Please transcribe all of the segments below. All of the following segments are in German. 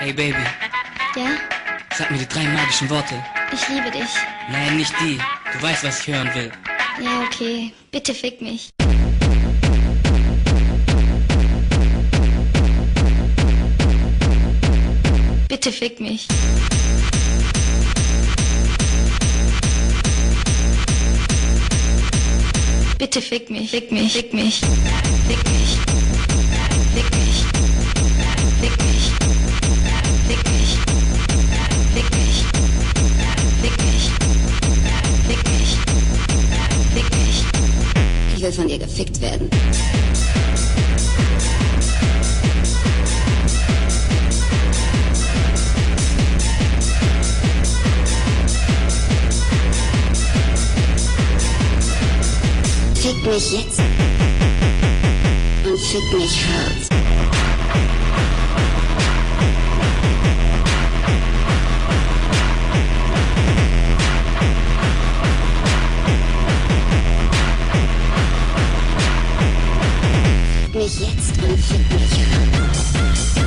Hey Baby, Ja? sag mir die drei magischen Worte. Ich liebe dich. Nein, nicht die. Du weißt, was ich hören will. Ja, okay. Bitte fick mich. Bitte fick mich. Bitte fick mich, fick mich, fick mich, fick mich, fick mich, Ich will von dir gefickt werden. Fick mich jetzt. Und fick mich hart. Mich jetzt und fick mich.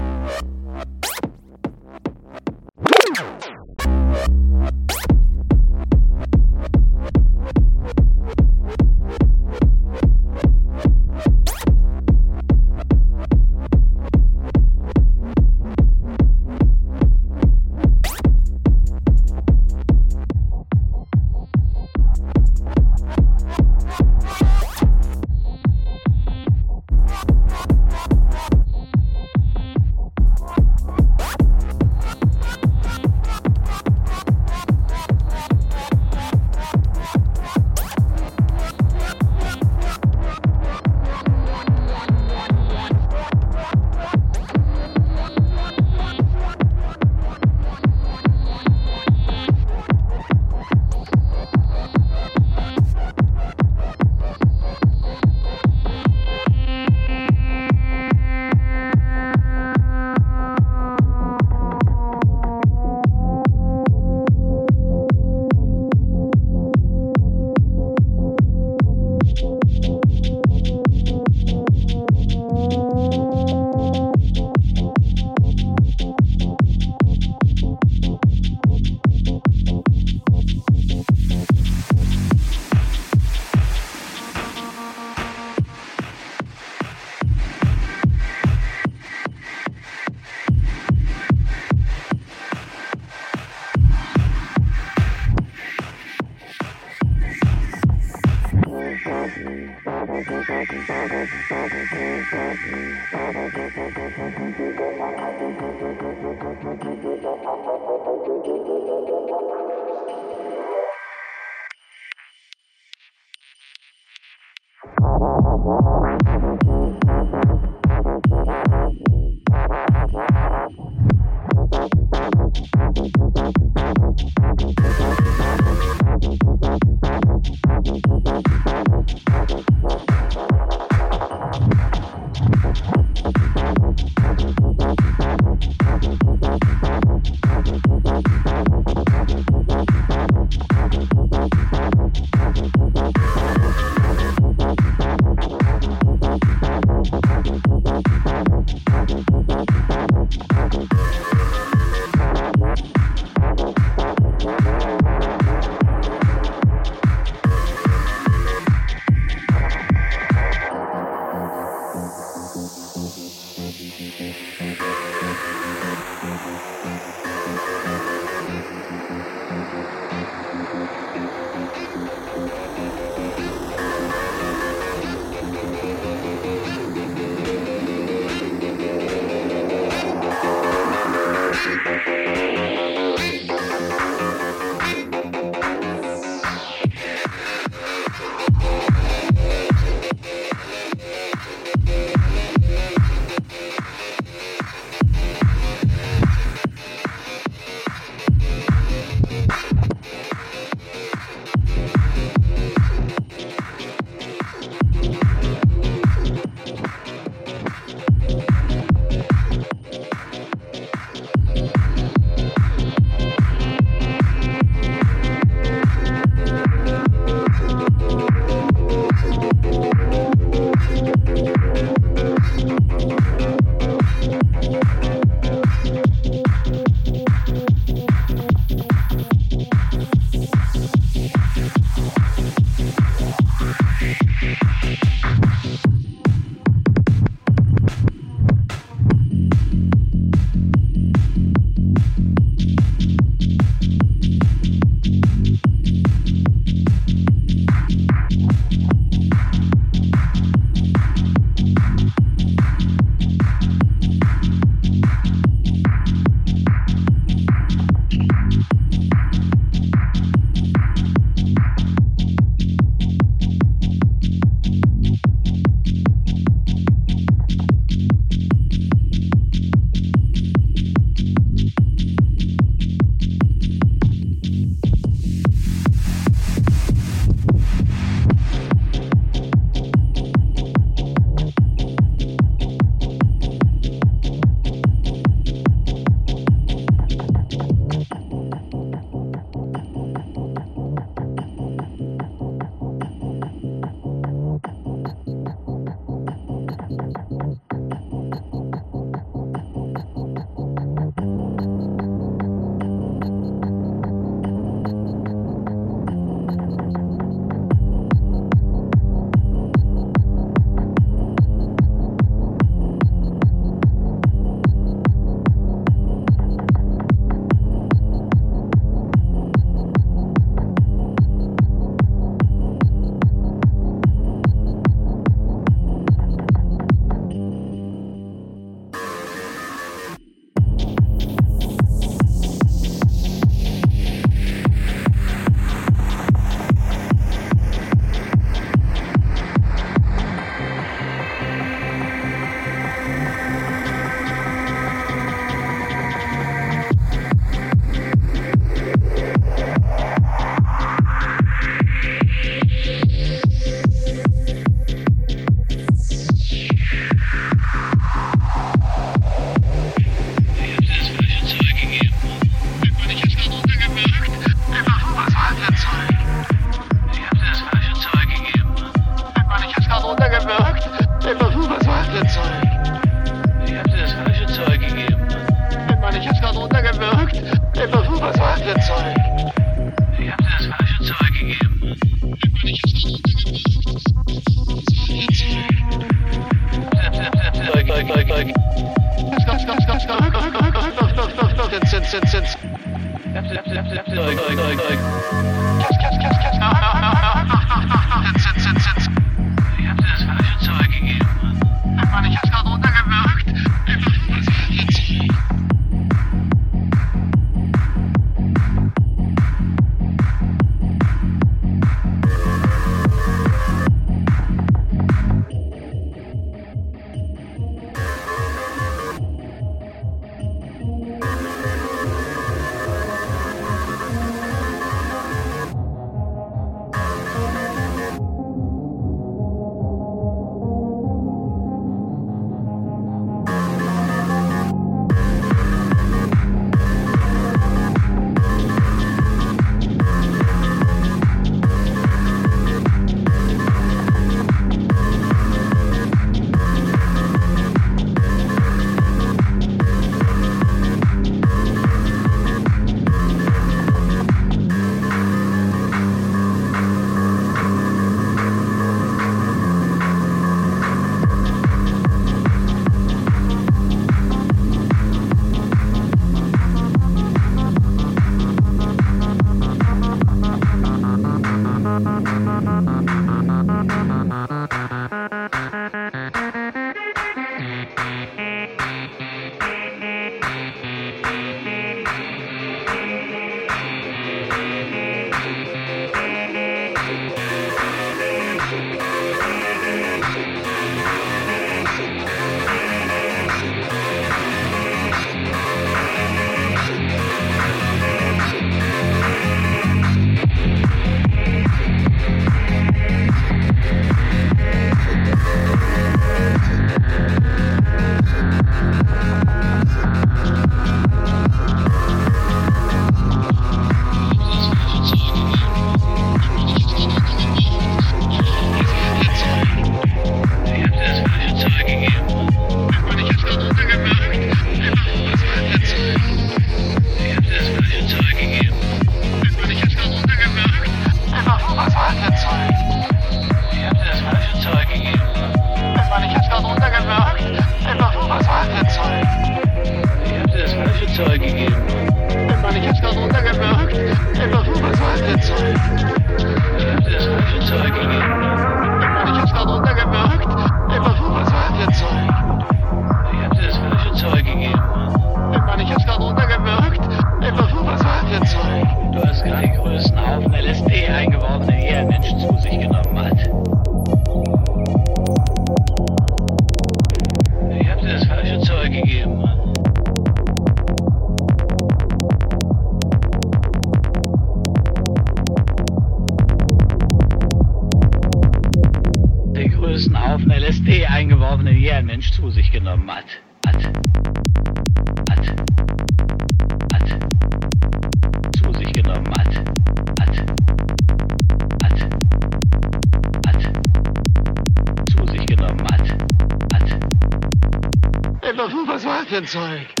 then, Sarek.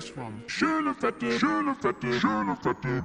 Fette Bassdrum. Schöne fette, schöne fette, schöne fette.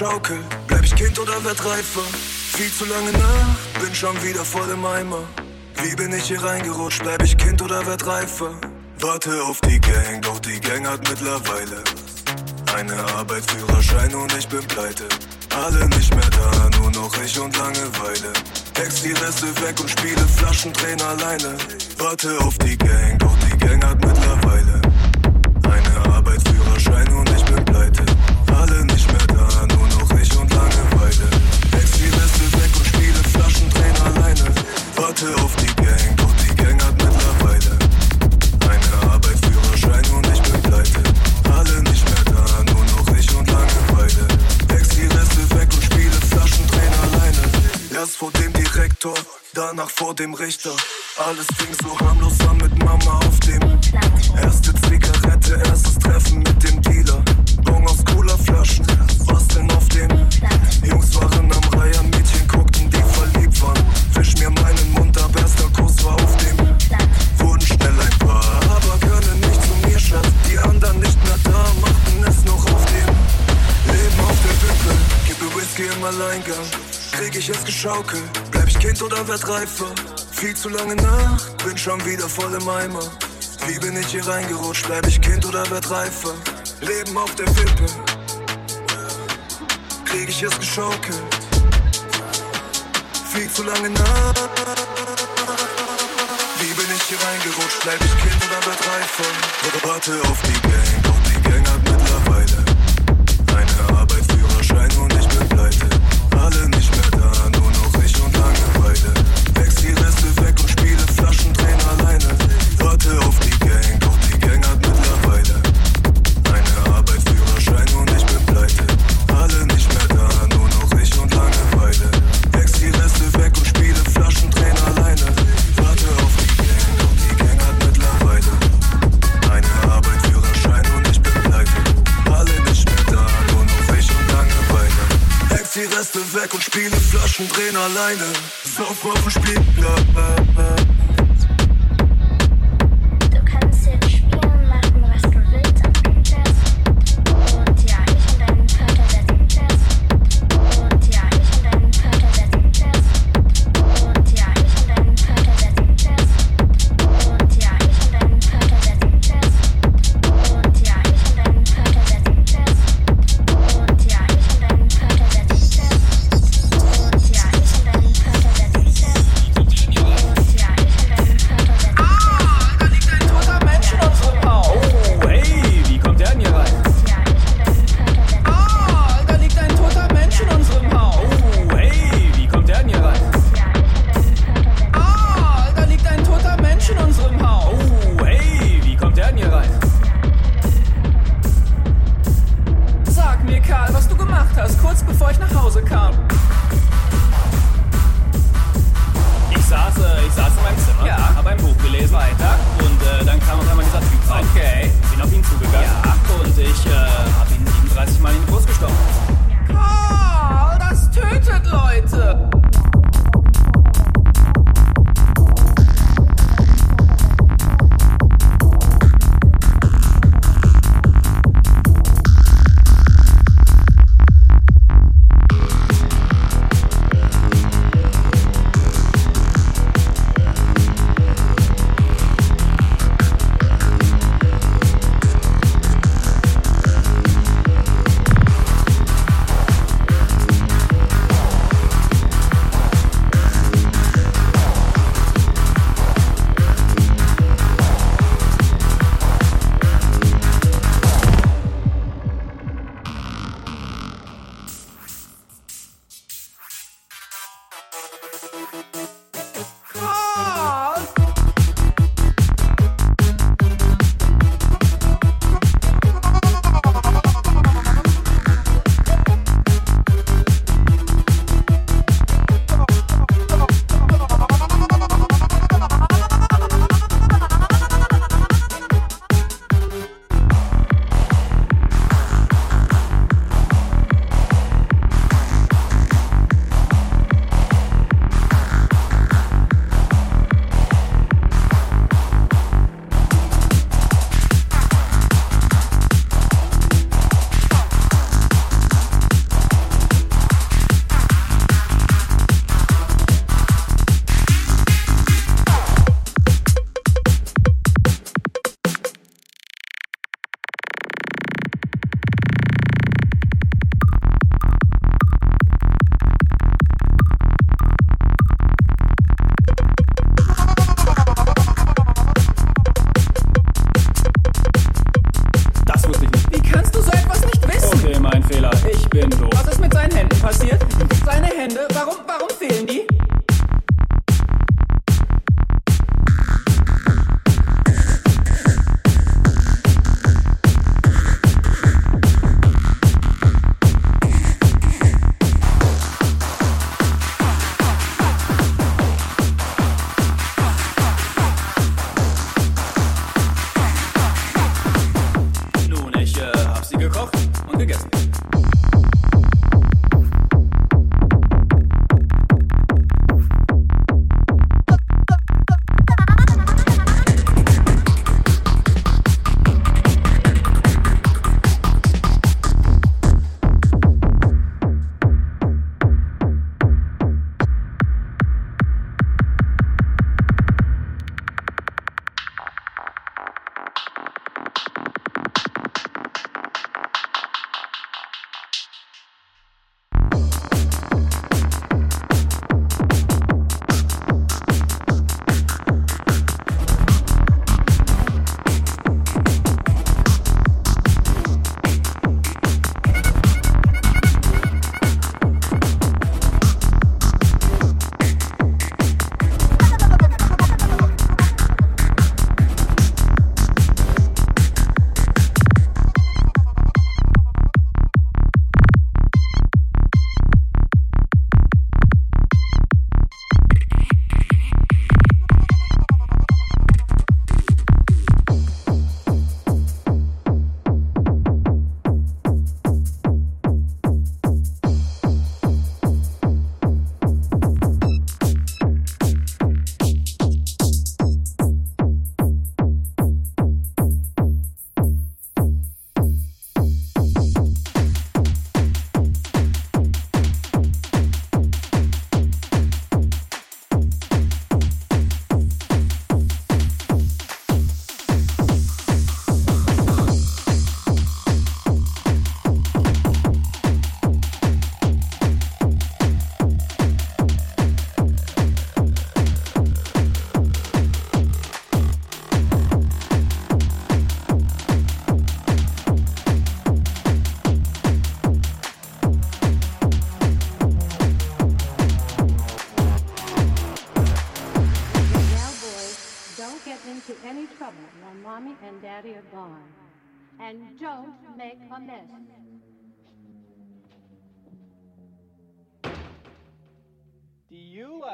Geschaukelt. Bleib ich Kind oder werd reifer? Viel zu lange nach, bin schon wieder voll im Eimer. Wie bin ich hier reingerutscht? Bleib ich Kind oder werd reifer? Warte auf die Gang, doch die Gang hat mittlerweile eine Arbeit, Führerschein und ich bin pleite. Alle nicht mehr da, nur noch ich und Langeweile. Text die Reste weg und spiele Flaschendrehen alleine. Warte auf die Gang, doch die Gang hat mittlerweile eine Arbeit, Führerschein und ich bin pleite. Leute auf die Gang, doch die Gang hat mittlerweile eine Arbeit, Führerschein und ich bin pleite. Alle nicht mehr da, nur noch ich und Langeweile. Ex die Reste weg und spiele Flaschendrehen alleine. Erst vor dem Direktor, danach vor dem Richter. Alles fing so harmlos an mit Mama auf dem. Erste Zigarette, erstes Treffen mit dem Dealer. Bong aus Cola-Flaschen, was denn auf dem? Jungs waren am Reihen. im Alleingang? Krieg ich es geschaukelt? Bleib ich Kind oder werd reifer? Viel zu lange Nacht, bin schon wieder voll im Eimer. Wie bin ich hier reingerutscht? Bleib ich Kind oder werd reifer? Leben auf der Wippe. Krieg ich es geschaukelt? Viel zu lange Nacht. Wie bin ich hier reingerutscht? Bleib ich Kind oder werd reifer? Warte auf die Gang. alleine, so auf dem Spielplatz.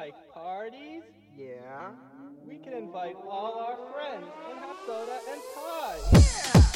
Like parties? Yeah. We can invite all our friends and have soda and pie. Uh-huh.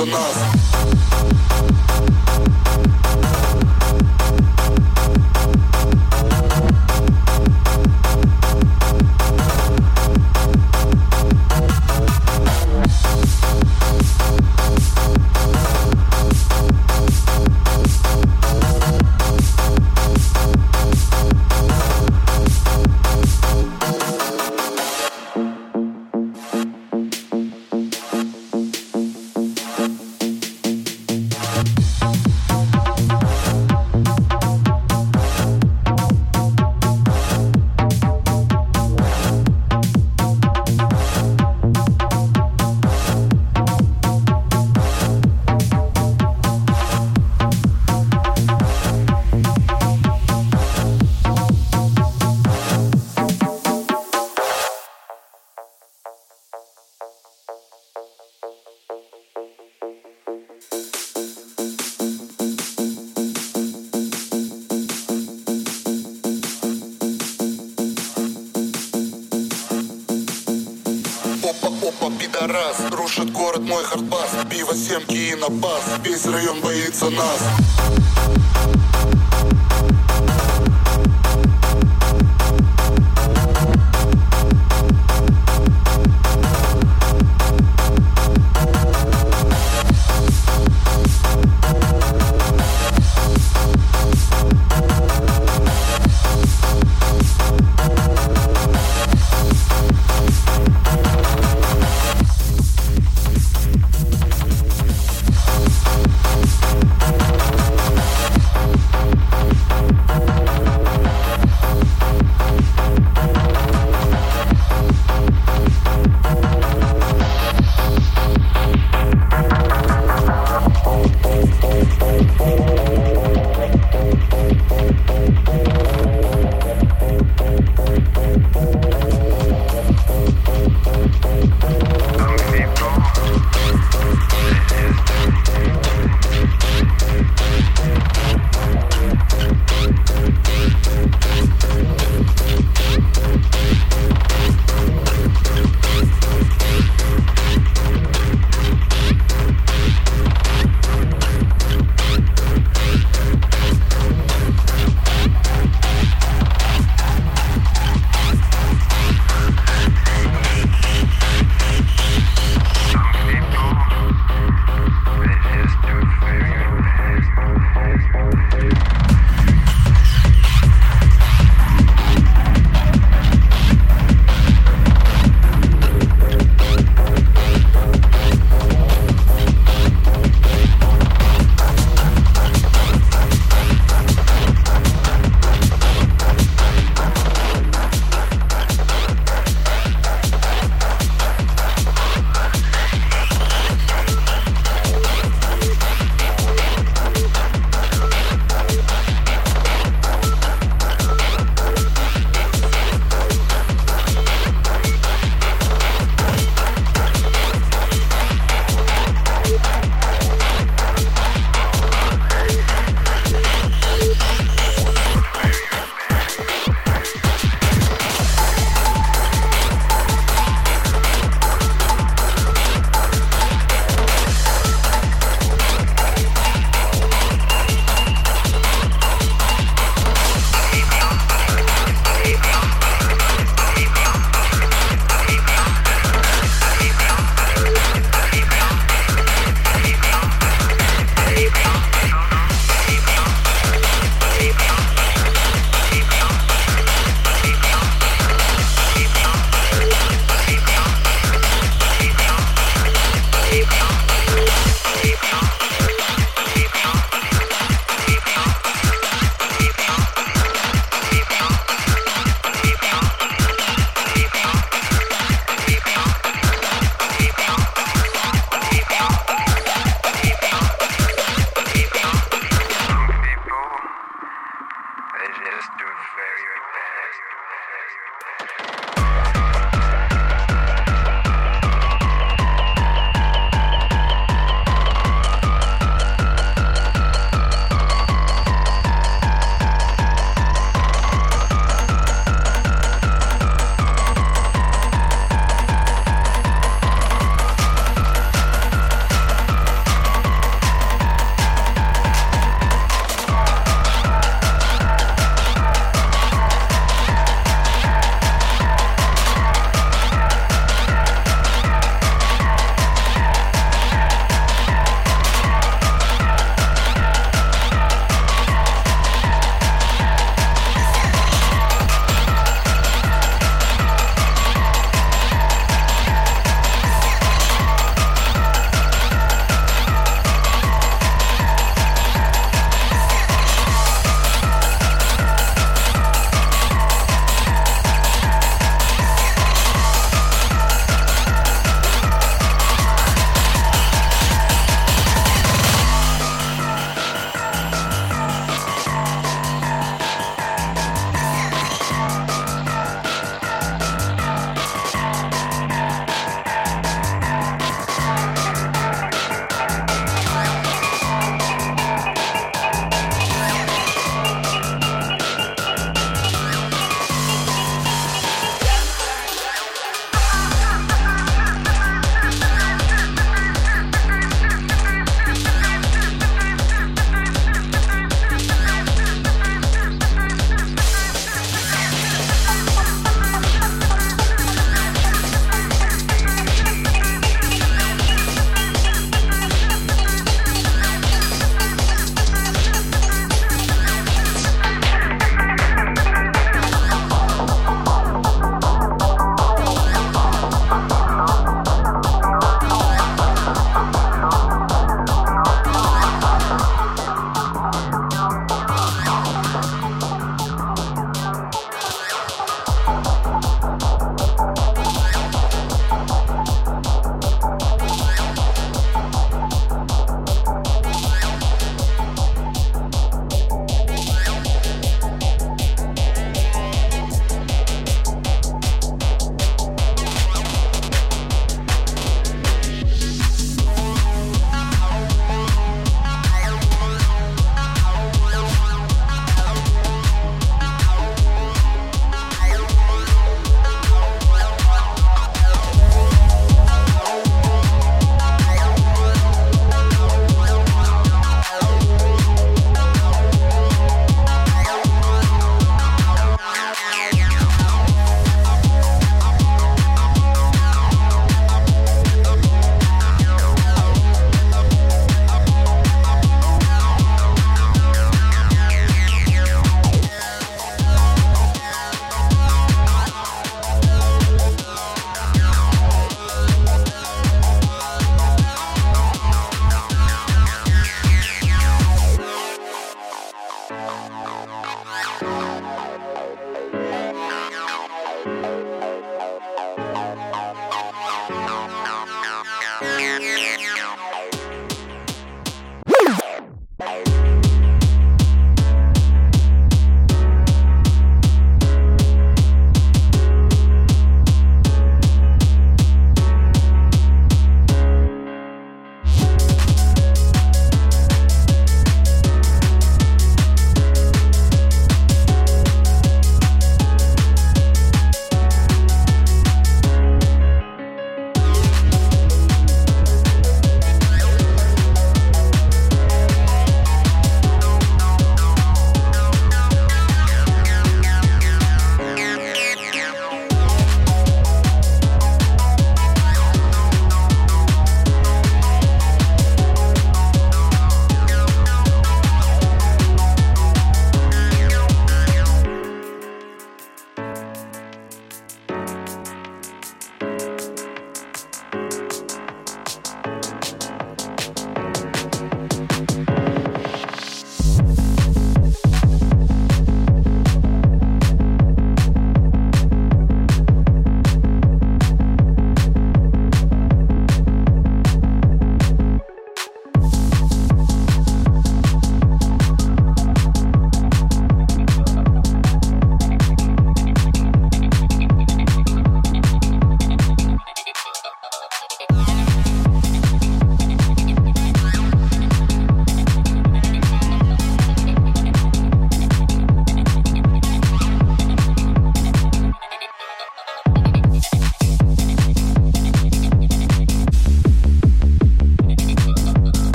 for love. нас.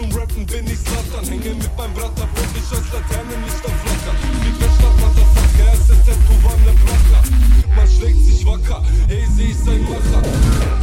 zum Rappen bin ich Slatan. Hänge mit meinem Bratter, wollte ich als Laternenlicht am Flacker. Die Bachelor, Motherfucker, SSS, du war ne Bracker. Man schlägt sich wacker, ey, seh ich sein Macher.